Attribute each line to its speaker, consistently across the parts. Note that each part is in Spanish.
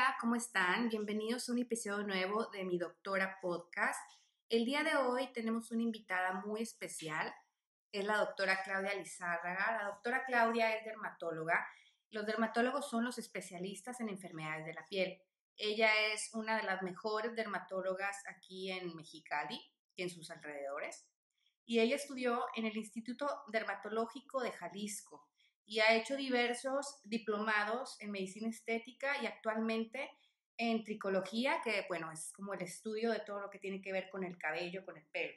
Speaker 1: Hola, ¿cómo están? Bienvenidos a un episodio nuevo de mi doctora podcast. El día de hoy tenemos una invitada muy especial, es la doctora Claudia Lizárraga. La doctora Claudia es dermatóloga. Los dermatólogos son los especialistas en enfermedades de la piel. Ella es una de las mejores dermatólogas aquí en Mexicali y en sus alrededores. Y ella estudió en el Instituto Dermatológico de Jalisco y ha hecho diversos diplomados en medicina estética y actualmente en tricología, que bueno, es como el estudio de todo lo que tiene que ver con el cabello, con el pelo.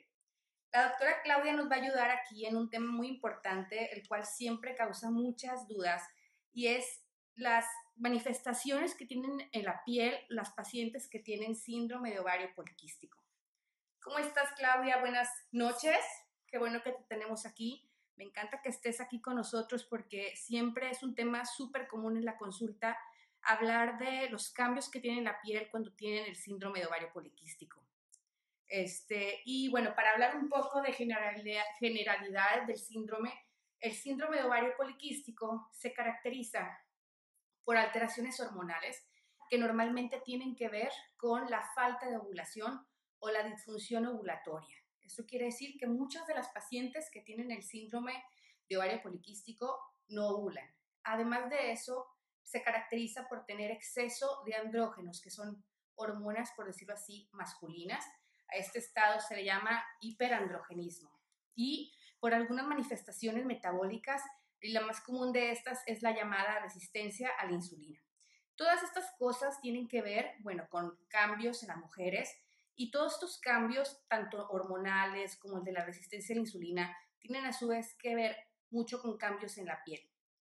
Speaker 1: La doctora Claudia nos va a ayudar aquí en un tema muy importante, el cual siempre causa muchas dudas, y es las manifestaciones que tienen en la piel las pacientes que tienen síndrome de ovario poliquístico. ¿Cómo estás, Claudia? Buenas noches. Qué bueno que te tenemos aquí. Me encanta que estés aquí con nosotros porque siempre es un tema súper común en la consulta hablar de los cambios que tiene la piel cuando tienen el síndrome de ovario poliquístico. Este, y bueno, para hablar un poco de generalidad, generalidades del síndrome, el síndrome de ovario poliquístico se caracteriza por alteraciones hormonales que normalmente tienen que ver con la falta de ovulación o la disfunción ovulatoria. Eso quiere decir que muchas de las pacientes que tienen el síndrome de ovario poliquístico no ovulan. Además de eso, se caracteriza por tener exceso de andrógenos, que son hormonas, por decirlo así, masculinas. A este estado se le llama hiperandrogenismo. Y por algunas manifestaciones metabólicas, la más común de estas es la llamada resistencia a la insulina. Todas estas cosas tienen que ver, bueno, con cambios en las mujeres y todos estos cambios, tanto hormonales como el de la resistencia a la insulina, tienen a su vez que ver mucho con cambios en la piel.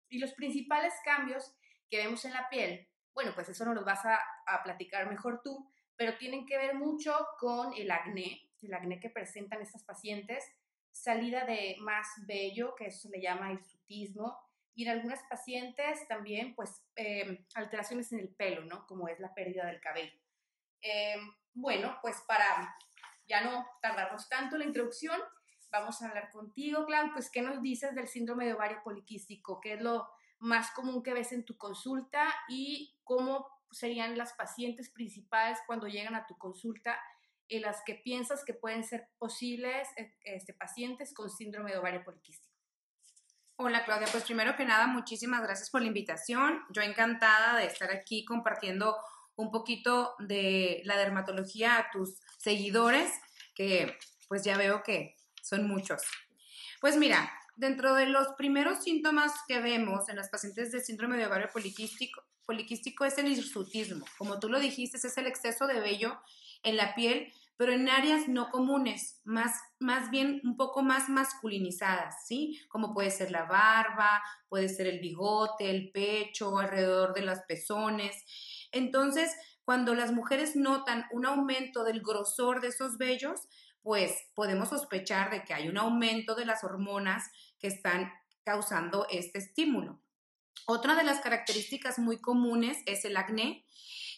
Speaker 1: Y los principales cambios que vemos en la piel, bueno, pues eso no los vas a, a platicar mejor tú, pero tienen que ver mucho con el acné, el acné que presentan estas pacientes, salida de más vello, que eso se le llama hirsutismo, y en algunas pacientes también, pues, eh, alteraciones en el pelo, ¿no? Como es la pérdida del cabello. Eh, bueno, pues para ya no tardarnos tanto en la introducción, vamos a hablar contigo, Clau, pues qué nos dices del síndrome de ovario poliquístico, qué es lo más común que ves en tu consulta y cómo serían las pacientes principales cuando llegan a tu consulta en las que piensas que pueden ser posibles eh, este, pacientes con síndrome de ovario poliquístico.
Speaker 2: Hola Claudia, pues primero que nada, muchísimas gracias por la invitación. Yo encantada de estar aquí compartiendo un poquito de la dermatología a tus seguidores, que pues ya veo que son muchos. Pues mira, dentro de los primeros síntomas que vemos en las pacientes de síndrome de ovario poliquístico, poliquístico es el hirsutismo. Como tú lo dijiste, es el exceso de vello en la piel, pero en áreas no comunes, más, más bien un poco más masculinizadas, ¿sí? Como puede ser la barba, puede ser el bigote, el pecho, alrededor de los pezones. Entonces, cuando las mujeres notan un aumento del grosor de esos vellos, pues podemos sospechar de que hay un aumento de las hormonas que están causando este estímulo. Otra de las características muy comunes es el acné,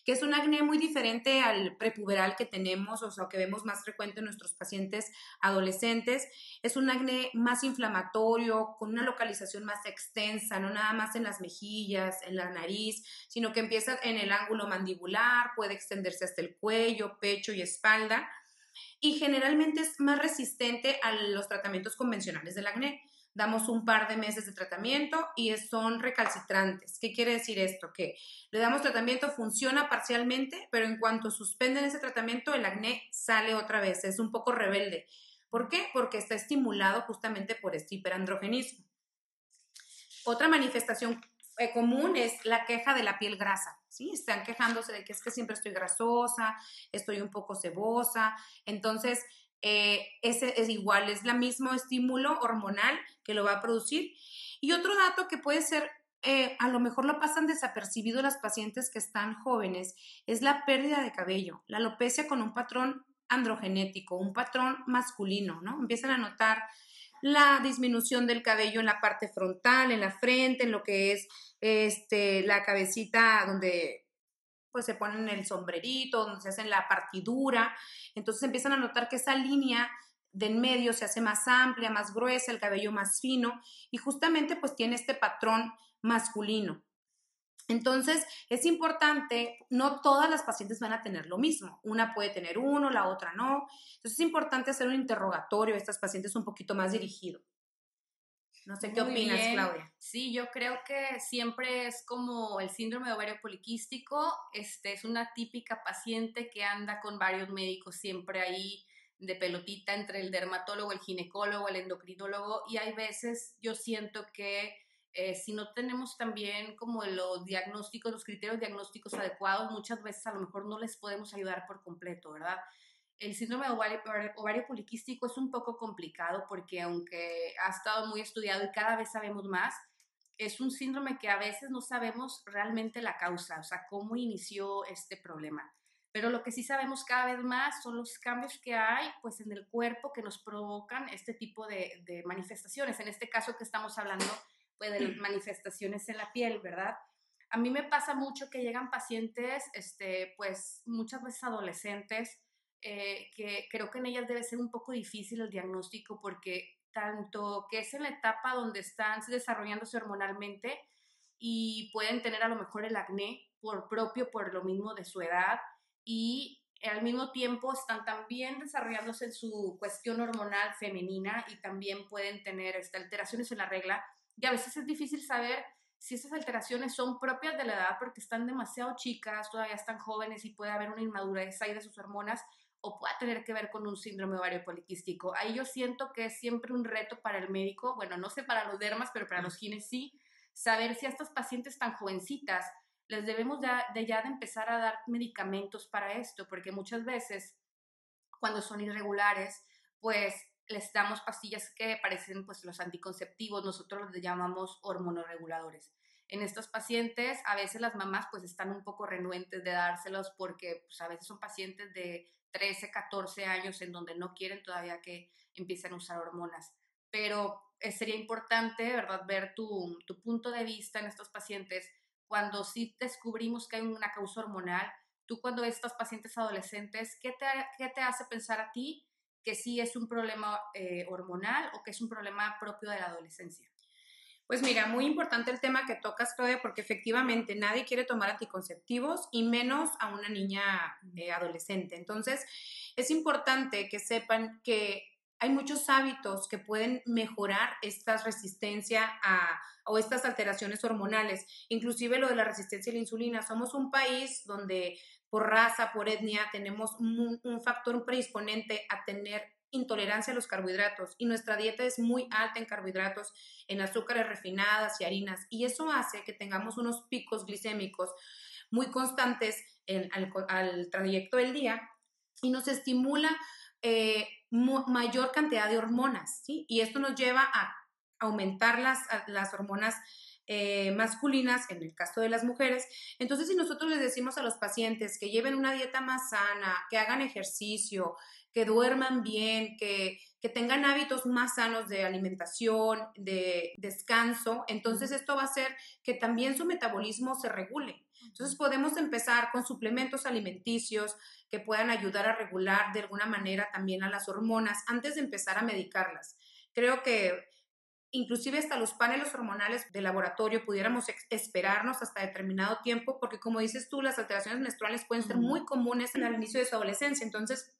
Speaker 2: que es un acné muy diferente al prepuberal que tenemos, o sea, que vemos más frecuente en nuestros pacientes adolescentes. Es un acné más inflamatorio, con una localización más extensa, no nada más en las mejillas, en la nariz, sino que empieza en el ángulo mandibular, puede extenderse hasta el cuello, pecho y espalda. Y generalmente es más resistente a los tratamientos convencionales del acné damos un par de meses de tratamiento y son recalcitrantes. ¿Qué quiere decir esto? Que le damos tratamiento, funciona parcialmente, pero en cuanto suspenden ese tratamiento, el acné sale otra vez, es un poco rebelde. ¿Por qué? Porque está estimulado justamente por este hiperandrogenismo. Otra manifestación eh, común es la queja de la piel grasa, ¿sí? Están quejándose de que es que siempre estoy grasosa, estoy un poco cebosa, entonces eh, ese es igual, es el mismo estímulo hormonal que lo va a producir. Y otro dato que puede ser eh, a lo mejor lo pasan desapercibido las pacientes que están jóvenes es la pérdida de cabello, la alopecia con un patrón androgenético, un patrón masculino, ¿no? Empiezan a notar la disminución del cabello en la parte frontal, en la frente, en lo que es este, la cabecita donde pues se ponen el sombrerito, donde se hacen la partidura. Entonces empiezan a notar que esa línea de en medio se hace más amplia, más gruesa, el cabello más fino y justamente pues tiene este patrón masculino. Entonces, es importante, no todas las pacientes van a tener lo mismo. Una puede tener uno, la otra no. Entonces, es importante hacer un interrogatorio a estas pacientes un poquito más dirigido. No sé qué opinas, Claudia.
Speaker 1: Sí, yo creo que siempre es como el síndrome de ovario poliquístico. Este es una típica paciente que anda con varios médicos siempre ahí de pelotita entre el dermatólogo, el ginecólogo, el endocrinólogo y hay veces yo siento que eh, si no tenemos también como los diagnósticos, los criterios diagnósticos adecuados, muchas veces a lo mejor no les podemos ayudar por completo, ¿verdad? El síndrome de ovario, ovario poliquístico es un poco complicado porque aunque ha estado muy estudiado y cada vez sabemos más, es un síndrome que a veces no sabemos realmente la causa, o sea, cómo inició este problema. Pero lo que sí sabemos cada vez más son los cambios que hay pues en el cuerpo que nos provocan este tipo de, de manifestaciones. En este caso que estamos hablando pues, de manifestaciones en la piel, ¿verdad? A mí me pasa mucho que llegan pacientes, este, pues muchas veces adolescentes, eh, que creo que en ellas debe ser un poco difícil el diagnóstico porque tanto que es en la etapa donde están desarrollándose hormonalmente y pueden tener a lo mejor el acné por propio, por lo mismo de su edad y al mismo tiempo están también desarrollándose en su cuestión hormonal femenina y también pueden tener este, alteraciones en la regla. Y a veces es difícil saber si esas alteraciones son propias de la edad porque están demasiado chicas, todavía están jóvenes y puede haber una inmadurez ahí de sus hormonas o pueda tener que ver con un síndrome ovario poliquístico. Ahí yo siento que es siempre un reto para el médico, bueno, no sé para los dermas, pero para los gines sí, saber si a estas pacientes tan jovencitas les debemos de ya de empezar a dar medicamentos para esto, porque muchas veces cuando son irregulares, pues les damos pastillas que parecen pues los anticonceptivos, nosotros los llamamos hormonoreguladores. En estos pacientes a veces las mamás pues están un poco renuentes de dárselos porque pues, a veces son pacientes de 13, 14 años en donde no quieren todavía que empiecen a usar hormonas. Pero eh, sería importante, ¿verdad?, ver tu, tu punto de vista en estos pacientes cuando sí descubrimos que hay una causa hormonal. Tú cuando ves estos pacientes adolescentes, ¿qué te, qué te hace pensar a ti que sí es un problema eh, hormonal o que es un problema propio de la adolescencia.
Speaker 2: Pues mira, muy importante el tema que tocas, Claudia, porque efectivamente nadie quiere tomar anticonceptivos y menos a una niña eh, adolescente. Entonces, es importante que sepan que hay muchos hábitos que pueden mejorar esta resistencia a, o estas alteraciones hormonales, inclusive lo de la resistencia a la insulina. Somos un país donde por raza, por etnia, tenemos un, factor predisponente a tener intolerancia a los carbohidratos y nuestra dieta es muy alta en carbohidratos, en azúcares refinadas y harinas y eso hace que tengamos unos picos glicémicos muy constantes al, trayecto del día y nos estimula eh, mayor cantidad de hormonas, ¿sí? Y esto nos lleva a aumentar las, las hormonas eh, masculinas, en el caso de las mujeres. Entonces, si nosotros les decimos a los pacientes que lleven una dieta más sana, que hagan ejercicio, que duerman bien, que, que tengan hábitos más sanos de alimentación, de descanso, entonces esto va a hacer que también su metabolismo se regule. Entonces podemos empezar con suplementos alimenticios que puedan ayudar a regular de alguna manera también a las hormonas antes de empezar a medicarlas. Creo que inclusive hasta los paneles hormonales de laboratorio pudiéramos esperarnos hasta determinado tiempo, porque como dices tú, las alteraciones menstruales pueden ser muy comunes al inicio de su adolescencia. Entonces,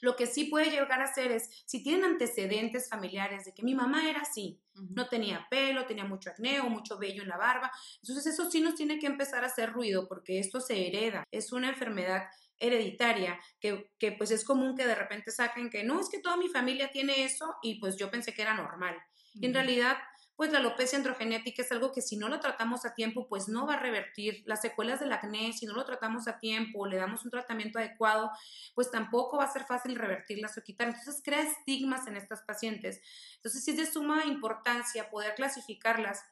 Speaker 2: lo que sí puede llegar a ser es, si tienen antecedentes familiares de que mi mamá era así, no tenía pelo, tenía mucho acné o mucho vello en la barba, entonces eso sí nos tiene que empezar a hacer ruido porque esto se hereda, es una enfermedad hereditaria, que, que pues es común que de repente saquen que no, es que toda mi familia tiene eso y pues yo pensé que era normal. Y en realidad, pues la alopecia androgenética es algo que si no lo tratamos a tiempo, pues no va a revertir. Las secuelas del acné, si no lo tratamos a tiempo, le damos un tratamiento adecuado, pues tampoco va a ser fácil revertirlas o quitar. Entonces crea estigmas en estas pacientes. Entonces sí es de suma importancia poder clasificarlas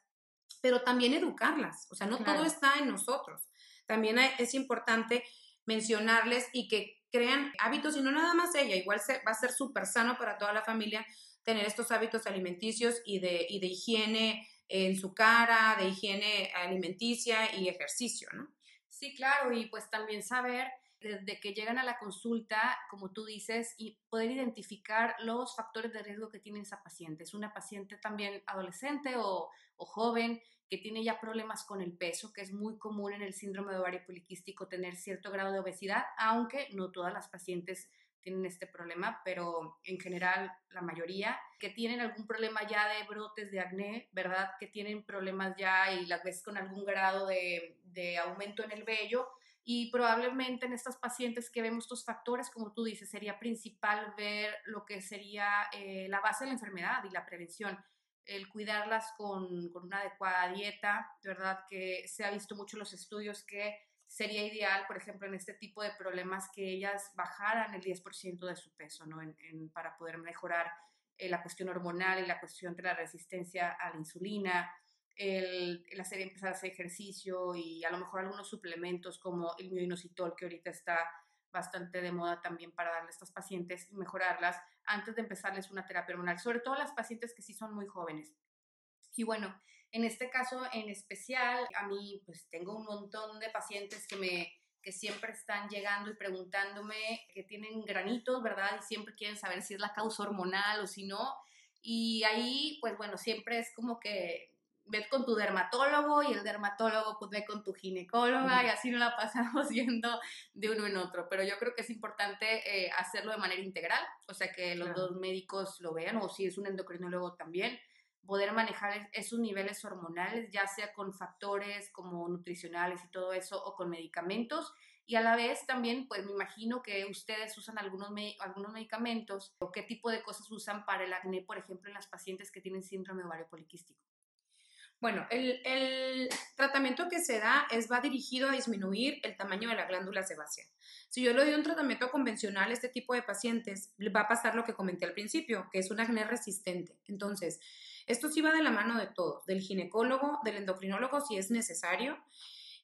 Speaker 2: pero también educarlas. O sea, no todo está en nosotros. También es importante mencionarles y que crean hábitos y no nada más ella, igual va a ser súper sano para toda la familia tener estos hábitos alimenticios y de, y de higiene en su cara, de higiene alimenticia y ejercicio, ¿no?
Speaker 1: Sí, claro, y pues también saber desde que llegan a la consulta, como tú dices, y poder identificar los factores de riesgo que tiene esa paciente. Es una paciente también adolescente o, o joven que tiene ya problemas con el peso, que es muy común en el síndrome de ovario poliquístico tener cierto grado de obesidad, aunque no todas las pacientes tienen este problema, pero en general la mayoría, que tienen algún problema ya de brotes de acné, ¿verdad? Que tienen problemas ya y las ves con algún grado de, de aumento en el vello. Y probablemente en estas pacientes que vemos estos factores, como tú dices, sería principal ver lo que sería eh, la base de la enfermedad y la prevención el cuidarlas con, con, una adecuada dieta, ¿verdad? Que se ha visto mucho en los estudios que sería ideal, por ejemplo, en este tipo de problemas, que ellas bajaran el 10% de su peso, ¿no? para poder mejorar eh, la cuestión hormonal y la cuestión de la resistencia a la insulina, el, el, hacer empezar a hacer ejercicio y a lo mejor algunos suplementos como el mioinositol, que ahorita está bastante de moda también para darle a estas pacientes y mejorarlas antes de empezarles una terapia hormonal, sobre todo las pacientes que sí son muy jóvenes. Y bueno, en este caso en especial, a mí pues tengo un montón de pacientes que me que siempre están llegando y preguntándome que tienen granitos, ¿verdad? Y siempre quieren saber si es la causa hormonal o si no. Y ahí, pues bueno, siempre es como que ve con tu dermatólogo y el dermatólogo pues ve con tu ginecóloga y así nos la pasamos yendo de uno en otro. Pero yo creo que es importante eh, hacerlo de manera integral, o sea, que los dos médicos lo vean o si es un endocrinólogo también poder manejar esos niveles hormonales, ya sea con factores como nutricionales y todo eso o con medicamentos. Y a la vez también, pues me imagino que ustedes usan algunos, algunos medicamentos o qué tipo de cosas usan para el acné, por ejemplo, en las pacientes que tienen síndrome de ovario poliquístico.
Speaker 2: Bueno, el, tratamiento que se da es, va dirigido a disminuir el tamaño de la glándula sebácea. Si yo le doy un tratamiento convencional a este tipo de pacientes, va a pasar lo que comenté al principio, que es un acné resistente. Entonces, esto sí va de la mano de todos, del ginecólogo, del endocrinólogo si es necesario,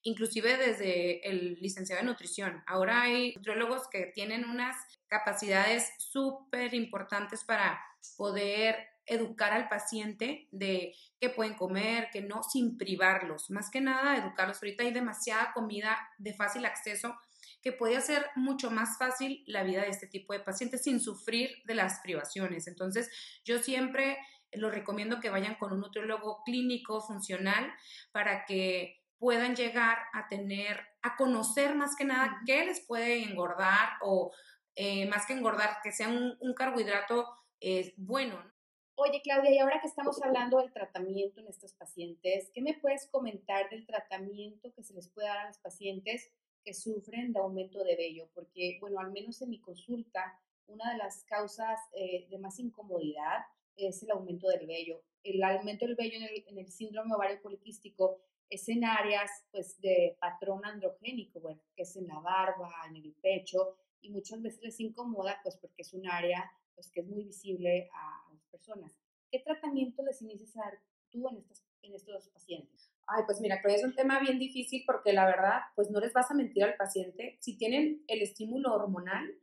Speaker 2: inclusive desde el licenciado de nutrición. Ahora hay nutriólogos que tienen unas capacidades súper importantes para poder educar al paciente de qué pueden comer, que no, sin privarlos. Más que nada, educarlos. Ahorita hay demasiada comida de fácil acceso que puede hacer mucho más fácil la vida de este tipo de pacientes sin sufrir de las privaciones. Entonces, yo siempre lo recomiendo que vayan con un nutriólogo clínico funcional para que puedan llegar a tener, a conocer más que nada qué les puede engordar o eh, más que engordar, que sea un, carbohidrato eh, bueno.
Speaker 1: Oye, Claudia, y ahora que estamos hablando del tratamiento en estos pacientes, ¿qué me puedes comentar del tratamiento que se les puede dar a los pacientes que sufren de aumento de vello? Porque, bueno, al menos en mi consulta, una de las causas eh, de más incomodidad es el aumento del vello. El aumento del vello en el, síndrome ovario poliquístico es en áreas pues, de patrón androgénico, bueno, que es en la barba, en el pecho, y muchas veces les incomoda pues porque es un área pues, que es muy visible a, personas. ¿Qué tratamiento les inicias a dar tú en estos, en estos pacientes?
Speaker 2: Ay, pues mira, creo que es un tema bien difícil porque la verdad, pues no les vas a mentir al paciente. Si tienen el estímulo hormonal,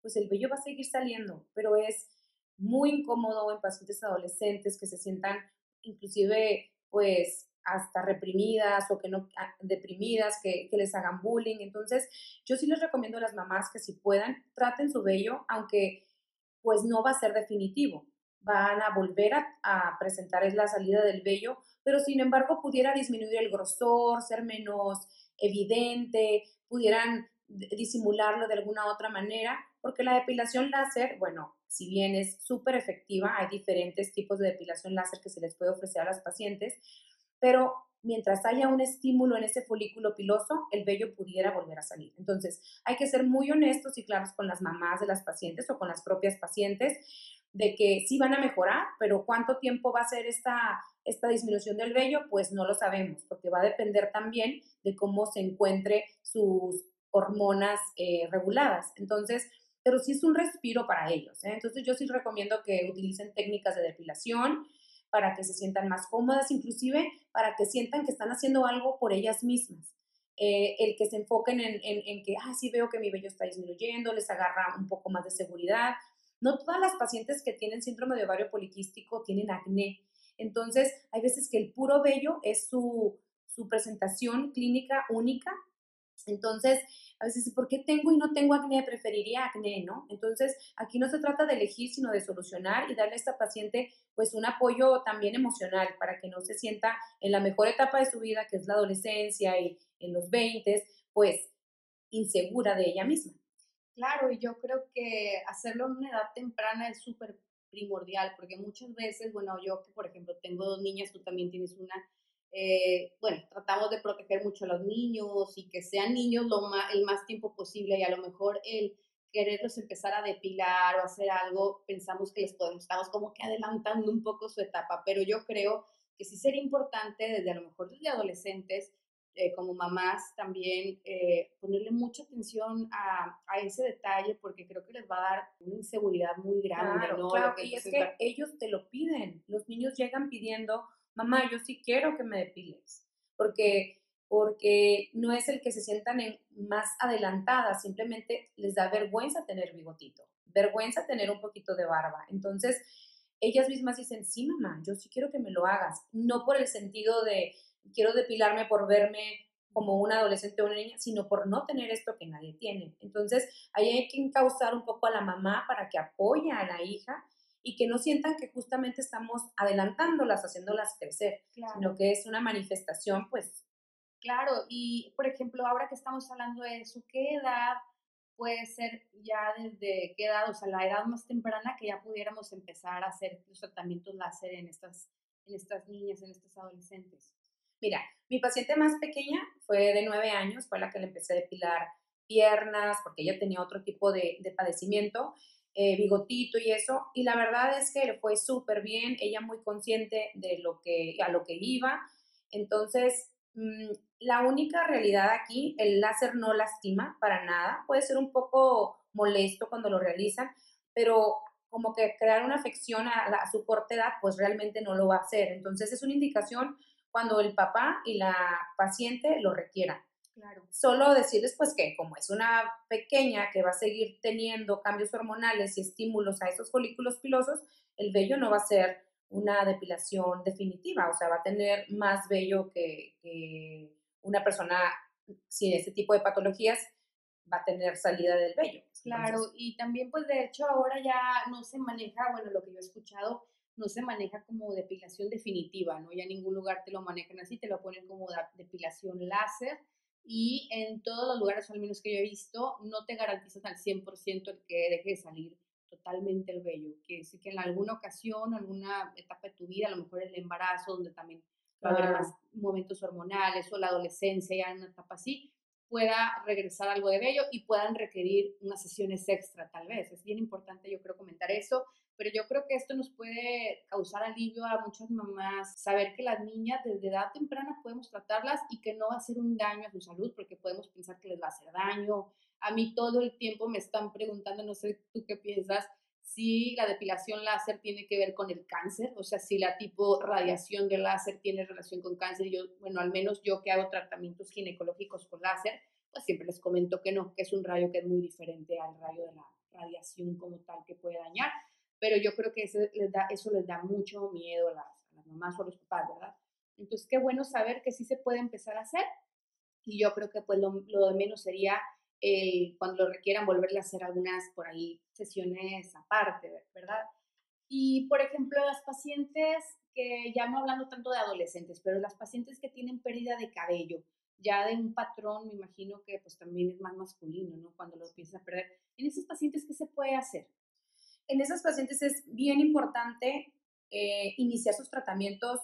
Speaker 2: pues el vello va a seguir saliendo, pero es muy incómodo en pacientes adolescentes que se sientan inclusive pues hasta reprimidas o que no ah, deprimidas, que, que, les hagan bullying. Entonces, yo sí les recomiendo a las mamás que si puedan, traten su vello, aunque pues no va a ser definitivo. Van a volver a, a presentar la salida del vello, pero sin embargo pudiera disminuir el grosor, ser menos evidente, pudieran disimularlo de alguna otra manera, porque la depilación láser, bueno, si bien es súper efectiva, hay diferentes tipos de depilación láser que se les puede ofrecer a las pacientes, pero mientras haya un estímulo en ese folículo piloso, el vello pudiera volver a salir. Entonces, hay que ser muy honestos y claros con las mamás de las pacientes o con las propias pacientes de que sí van a mejorar, pero cuánto tiempo va a ser esta, esta disminución del vello, pues no lo sabemos, porque va a depender también de cómo se encuentre sus hormonas eh, reguladas. Entonces, pero sí es un respiro para ellos. ¿eh? Entonces, yo sí recomiendo que utilicen técnicas de depilación, para que se sientan más cómodas, inclusive para que sientan que están haciendo algo por ellas mismas. Eh, el que se enfoquen en, en, que, ah, sí veo que mi vello está disminuyendo, les agarra un poco más de seguridad. No todas las pacientes que tienen síndrome de ovario poliquístico tienen acné. Entonces, hay veces que el puro vello es su, su presentación clínica única. Entonces, a veces, ¿por qué tengo y no tengo acné? Preferiría acné, ¿no? Entonces, aquí no se trata de elegir, sino de solucionar y darle a esta paciente pues un apoyo también emocional para que no se sienta en la mejor etapa de su vida, que es la adolescencia y en los 20, pues insegura de ella misma.
Speaker 1: Claro, y yo creo que hacerlo en una edad temprana es súper primordial, porque muchas veces, bueno, yo que por ejemplo tengo dos niñas, tú también tienes una, eh, bueno, tratamos de proteger mucho a los niños y que sean niños lo más, el más tiempo posible y a lo mejor el quererlos empezar a depilar o hacer algo, pensamos que les podemos, estamos como que adelantando un poco su etapa, pero yo creo que sí sería importante desde a lo mejor desde adolescentes, eh, como mamás también, eh, ponerle mucha atención a, a, ese detalle porque creo que les va a dar una inseguridad muy grande,
Speaker 2: claro,
Speaker 1: ¿no?
Speaker 2: Claro, y es que ellos te lo piden, los niños llegan pidiendo mamá, yo sí quiero que me depiles, porque, porque no es el que se sientan en más adelantadas, simplemente les da vergüenza tener bigotito, vergüenza tener un poquito de barba. Entonces, ellas mismas dicen, sí, mamá, yo sí quiero que me lo hagas, no por el sentido de quiero depilarme por verme como una adolescente o una niña, sino por no tener esto que nadie tiene. Entonces, ahí hay que encauzar un poco a la mamá para que apoye a la hija y que no sientan que justamente estamos adelantándolas, haciéndolas crecer, sino que es una manifestación, pues.
Speaker 1: Claro, y por ejemplo, ahora que estamos hablando de eso, ¿qué edad puede ser ya desde qué edad, o sea, la edad más temprana que ya pudiéramos empezar a hacer los tratamientos láser en estas, en estas niñas, en estas adolescentes?
Speaker 2: Mira, mi paciente más pequeña fue de nueve años, fue la que le empecé a depilar piernas, porque ella tenía otro tipo de, de padecimiento, eh, bigotito y eso, y la verdad es que le fue súper bien, ella muy consciente de lo que, a lo que iba, entonces, mm, la única realidad aquí, el láser no lastima para nada, puede ser un poco molesto cuando lo realizan, pero como que crear una afección a, a su corta edad, pues realmente no lo va a hacer. Entonces es una indicación cuando el papá y la paciente lo requieran.
Speaker 1: Claro.
Speaker 2: Solo decirles pues que como es una pequeña que va a seguir teniendo cambios hormonales y estímulos a esos folículos pilosos, el vello no va a ser una depilación definitiva, o sea, va a tener más vello que, que una persona sin este tipo de patologías va a tener salida del vello.
Speaker 1: Claro, y también pues de hecho ahora ya no se maneja, bueno, lo que yo he escuchado, no se maneja como depilación definitiva, ¿no? Ya en ningún lugar te lo manejan así, te lo ponen como depilación láser y en todos los lugares, al menos que yo he visto, no te garantizan al 100% el que deje de salir totalmente el vello. Quiere decir que en alguna ocasión, alguna etapa de tu vida, a lo mejor el embarazo, donde también va a haber más momentos hormonales o la adolescencia, ya en una etapa así, pueda regresar algo de vello y puedan requerir unas sesiones extra tal vez. Es bien importante yo creo comentar eso que esto nos puede causar alivio a muchas mamás, saber que las niñas desde edad temprana podemos tratarlas y que no va a ser un daño a su salud, porque podemos pensar que les va a hacer daño. A mí todo el tiempo me están preguntando, no sé tú qué piensas, si la depilación láser tiene que ver con el cáncer, o sea, si la tipo radiación de láser tiene relación con cáncer. Yo, bueno, al menos yo que hago tratamientos ginecológicos con láser, pues siempre les comento que no, que es un rayo que es muy diferente al rayo de la radiación como tal que puede dañar pero yo creo que eso les da, eso les da mucho miedo a las, mamás o a los papás, ¿verdad? Entonces, qué bueno saber que sí se puede empezar a hacer y yo creo que pues lo, de menos sería el, cuando lo requieran volverle a hacer algunas por ahí sesiones aparte, ¿verdad? Y, por ejemplo, las pacientes que, ya no hablando tanto de adolescentes, pero las pacientes que tienen pérdida de cabello, ya de un patrón, me imagino que pues también es más masculino, ¿no? Cuando lo empiezan a perder. En esos pacientes, ¿qué se puede hacer?
Speaker 2: En esas pacientes es bien importante eh, iniciar sus tratamientos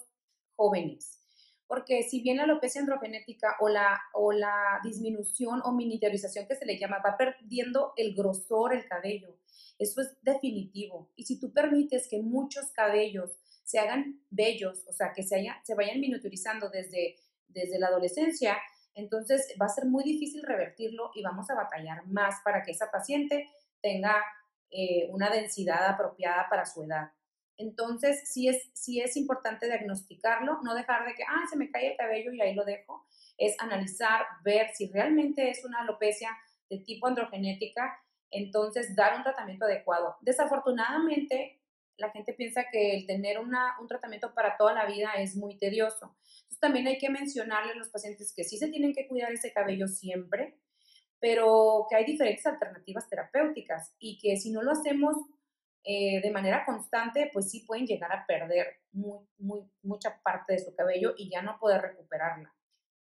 Speaker 2: jóvenes, porque si bien la alopecia androgenética o la, o la disminución o miniaturización que se le llama va perdiendo el grosor, el cabello, eso es definitivo. Y si tú permites que muchos cabellos se hagan bellos, o sea, que se, se vayan miniaturizando desde, desde la adolescencia, entonces va a ser muy difícil revertirlo y vamos a batallar más para que esa paciente tenga eh, una densidad apropiada para su edad. Entonces, sí es, sí es importante diagnosticarlo, no dejar de que, ah, se me cae el cabello y ahí lo dejo. Es analizar, ver si realmente es una alopecia de tipo androgenética, entonces dar un tratamiento adecuado. Desafortunadamente, la gente piensa que el tener una, un tratamiento para toda la vida es muy tedioso. Entonces, también hay que mencionarle a los pacientes que sí se tienen que cuidar ese cabello siempre, pero que hay diferentes alternativas terapéuticas y que si no lo hacemos eh, de manera constante, pues sí pueden llegar a perder muy, muy, mucha parte de su cabello y ya no poder recuperarla.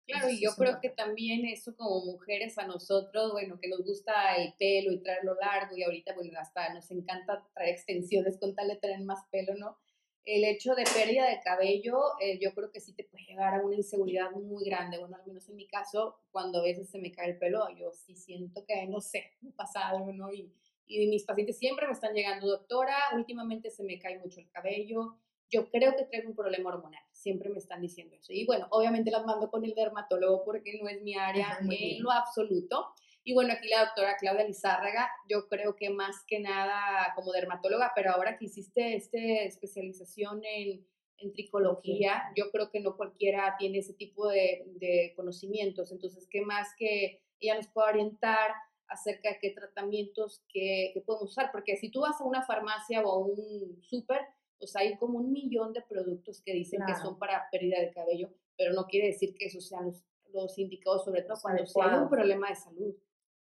Speaker 1: Claro, y yo creo que también eso como mujeres a nosotros, bueno, que nos gusta el pelo y traerlo largo y ahorita, bueno, hasta nos encanta traer extensiones con tal de tener más pelo, ¿no? El hecho de pérdida de cabello, eh, yo creo que sí te puede llevar a una inseguridad muy grande. Bueno, al menos en mi caso, cuando a veces se me cae el pelo, yo sí siento que, no sé, me pasa algo, ¿no? Y, y mis pacientes siempre me están llegando, doctora, últimamente se me cae mucho el cabello, yo creo que traigo un problema hormonal, siempre me están diciendo eso. Y bueno, obviamente las mando con el dermatólogo porque no es mi área en lo absoluto. Y bueno, aquí la doctora Claudia Lizárraga, yo creo que más que nada como dermatóloga, pero ahora que hiciste esta especialización en, en tricología, yo creo que no cualquiera tiene ese tipo de, de conocimientos. Entonces, ¿qué más que ella nos pueda orientar? acerca de qué tratamientos que, podemos usar, porque si tú vas a una farmacia o a un súper, pues hay como un millón de productos que dicen que son para pérdida de cabello, pero no quiere decir que esos sean los, los indicados, sobre todo cuando hay un problema de salud.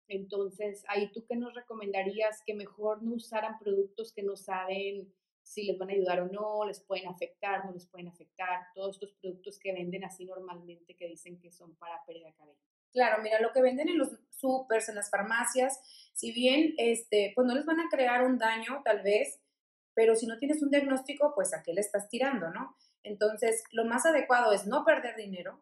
Speaker 1: Entonces, ahí tú qué nos recomendarías que mejor no usaran productos que no saben si les van a ayudar o no, les pueden afectar, no les pueden afectar, todos estos productos que venden así normalmente que dicen que son para pérdida de cabello.
Speaker 2: Claro, mira, lo que venden en los supers, en las farmacias, si bien, este, pues no les van a crear un daño, tal vez, pero si no tienes un diagnóstico, pues a qué le estás tirando, ¿no? Entonces, lo más adecuado es no perder dinero,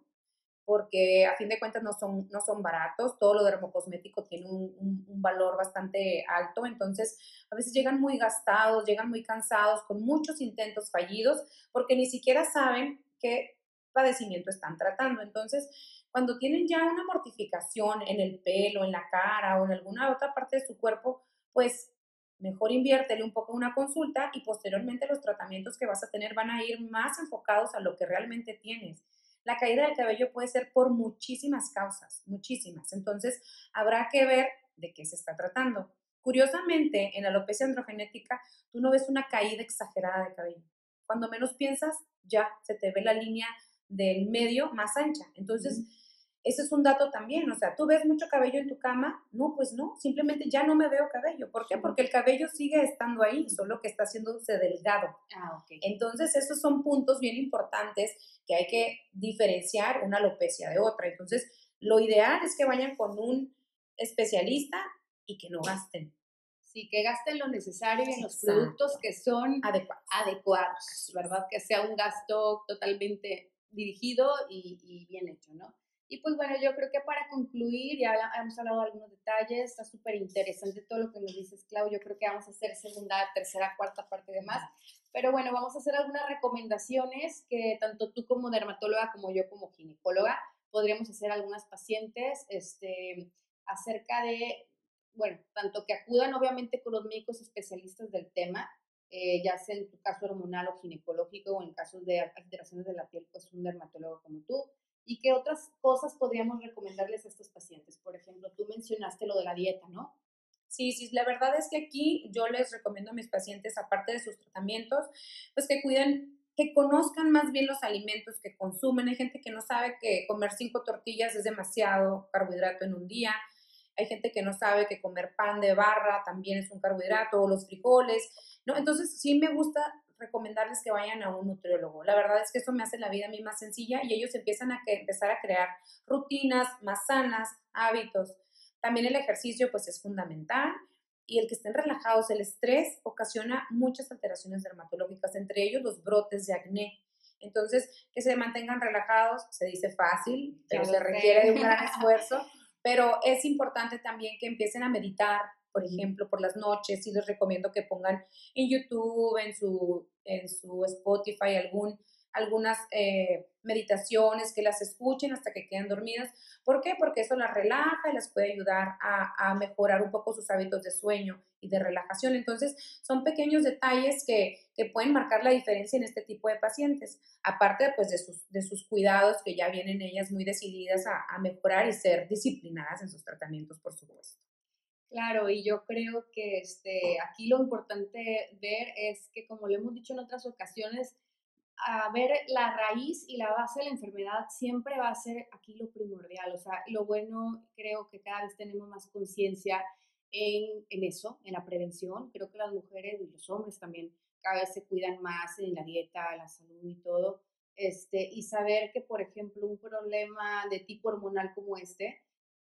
Speaker 2: porque a fin de cuentas no son, no son baratos, todo lo dermocosmético tiene un, un, valor bastante alto, entonces a veces llegan muy gastados, llegan muy cansados, con muchos intentos fallidos, porque ni siquiera saben qué padecimiento están tratando. Entonces, cuando tienen ya una mortificación en el pelo, en la cara o en alguna otra parte de su cuerpo, pues mejor inviértele un poco una consulta y posteriormente los tratamientos que vas a tener van a ir más enfocados a lo que realmente tienes. La caída del cabello puede ser por muchísimas causas, muchísimas. Entonces, habrá que ver de qué se está tratando. Curiosamente, en la alopecia androgenética, tú no ves una caída exagerada de cabello. Cuando menos piensas, ya se te ve la línea del medio más ancha. Entonces, ese es un dato también, o sea, ¿tú ves mucho cabello en tu cama? No, pues no, simplemente ya no me veo cabello. ¿Por qué? Porque el cabello sigue estando ahí, solo que está haciéndose delgado. Ah, ok. Entonces, esos son puntos bien importantes que hay que diferenciar una alopecia de otra. Entonces, lo ideal es que vayan con un especialista y que no gasten.
Speaker 1: Sí, que gasten lo necesario en los productos que son
Speaker 2: adecuados.
Speaker 1: adecuados, ¿verdad? Que sea un gasto totalmente dirigido y bien hecho, ¿no? Y pues bueno, yo creo que para concluir, ya hemos hablado de algunos detalles, está súper interesante todo lo que nos dices, Clau, yo creo que vamos a hacer segunda, tercera, cuarta parte de más, pero bueno, vamos a hacer algunas recomendaciones que tanto tú como dermatóloga como yo como ginecóloga podríamos hacer a algunas pacientes este, acerca de, bueno, tanto que acudan obviamente con los médicos especialistas del tema, eh, ya sea en tu caso hormonal o ginecológico o en casos de alteraciones de la piel, pues un dermatólogo como tú, ¿Y qué otras cosas podríamos recomendarles a estos pacientes? Por ejemplo, tú mencionaste lo de la dieta, ¿no?
Speaker 2: Sí, sí, la verdad es que aquí yo les recomiendo a mis pacientes, aparte de sus tratamientos, pues que cuiden, que conozcan más bien los alimentos que consumen. Hay gente que no sabe que comer cinco tortillas es demasiado carbohidrato en un día. Hay gente que no sabe que comer pan de barra también es un carbohidrato o los frijoles, ¿no? Entonces sí me gusta recomendarles que vayan a un nutriólogo. La verdad es que eso me hace la vida a mí más sencilla y ellos empiezan a empezar a crear rutinas más sanas, hábitos. También el ejercicio pues es fundamental y el que estén relajados, el estrés ocasiona muchas alteraciones dermatológicas, entre ellos los brotes de acné. Entonces, que se mantengan relajados, se dice fácil, pero se requiere de un gran esfuerzo, pero es importante también que empiecen a meditar, por ejemplo, por las noches, y les recomiendo que pongan en YouTube, en su, en su Spotify algún algunas eh, meditaciones que las escuchen hasta que queden dormidas. ¿Por qué? Porque eso las relaja y las puede ayudar a, mejorar un poco sus hábitos de sueño y de relajación. Entonces, son pequeños detalles que, pueden marcar la diferencia en este tipo de pacientes, aparte pues, de, sus, de sus cuidados que ya vienen ellas muy decididas a, a mejorar y ser disciplinadas en sus tratamientos, por supuesto.
Speaker 1: Claro, y yo creo que este, aquí lo importante ver es que, como lo hemos dicho en otras ocasiones, a ver la raíz y la base de la enfermedad siempre va a ser aquí lo primordial. O sea, lo bueno, creo que cada vez tenemos más conciencia en, en, eso, en la prevención. Creo que las mujeres y los hombres también cada vez se cuidan más en la dieta, la salud y todo. Este, y saber que, por ejemplo, un problema de tipo hormonal como este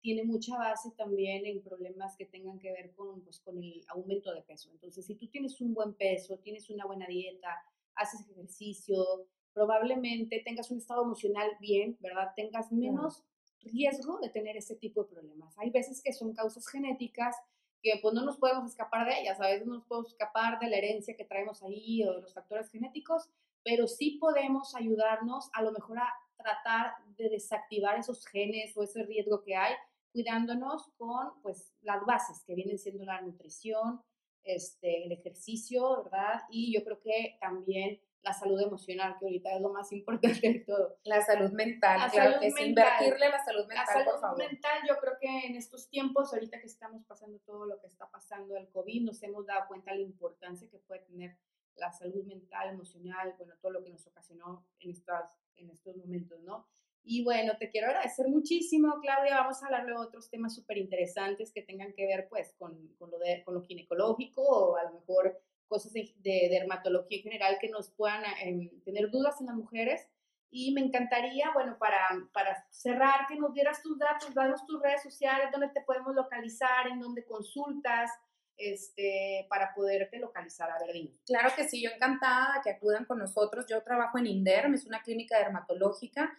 Speaker 1: tiene mucha base también en problemas que tengan que ver con, pues, con el aumento de peso. Entonces, si tú tienes un buen peso, tienes una buena dieta, haces ejercicio, probablemente tengas un estado emocional bien, ¿verdad? Tengas menos riesgo de tener ese tipo de problemas. Hay veces que son causas genéticas que pues no nos podemos escapar de ellas, a veces no nos podemos escapar de la herencia que traemos ahí o de los factores genéticos, pero sí podemos ayudarnos a lo mejor a tratar de desactivar esos genes o ese riesgo que hay, cuidándonos con pues las bases que vienen siendo la nutrición, este, el ejercicio, ¿verdad? Y yo creo que también la salud emocional, que ahorita es lo más importante de todo.
Speaker 2: La salud mental, la claro, salud es invertirle la salud mental,
Speaker 1: la salud mental, yo creo que en estos tiempos, ahorita que estamos pasando todo lo que está pasando el COVID, nos hemos dado cuenta de la importancia que puede tener la salud mental, emocional, bueno, todo lo que nos ocasionó en, estas, en estos momentos, ¿no? Y bueno, te quiero agradecer muchísimo, Claudia. Vamos a hablar de otros temas súper interesantes que tengan que ver pues con, con, lo de, con lo ginecológico o a lo mejor cosas de, dermatología en general que nos puedan em, tener dudas en las mujeres. Y me encantaría, bueno, para, para cerrar, que nos dieras tus datos, danos tus redes sociales, dónde te podemos localizar, en dónde consultas, este, para poderte localizar. A ver,
Speaker 2: Claro que sí, yo encantada que acudan con nosotros. Yo trabajo en INDERM, es una clínica dermatológica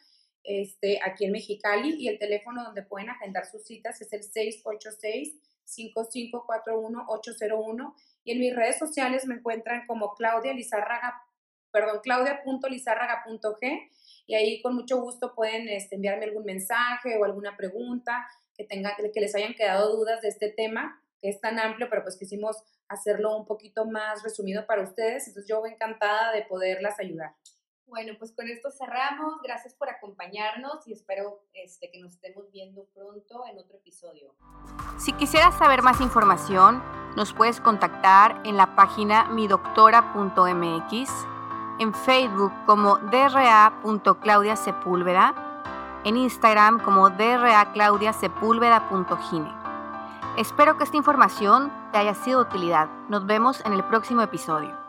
Speaker 2: este, aquí en Mexicali y el teléfono donde pueden agendar sus citas es el 686-5541-801 y en mis redes sociales me encuentran como Claudia Lizárraga, perdón, claudia.lizárraga.g y ahí con mucho gusto pueden este, enviarme algún mensaje o alguna pregunta que, tenga, que les hayan quedado dudas de este tema que es tan amplio, pero pues quisimos hacerlo un poquito más resumido para ustedes, entonces yo encantada de poderlas ayudar.
Speaker 1: Bueno, pues con esto cerramos. Gracias por acompañarnos y espero este, que nos estemos viendo pronto en otro episodio. Si quisieras saber más información, nos puedes contactar en la página midoctora.mx, en Facebook como dra.claudiasepúlveda, en Instagram como draclaudiasepúlveda.gine. Espero que esta información te haya sido de utilidad. Nos vemos en el próximo episodio.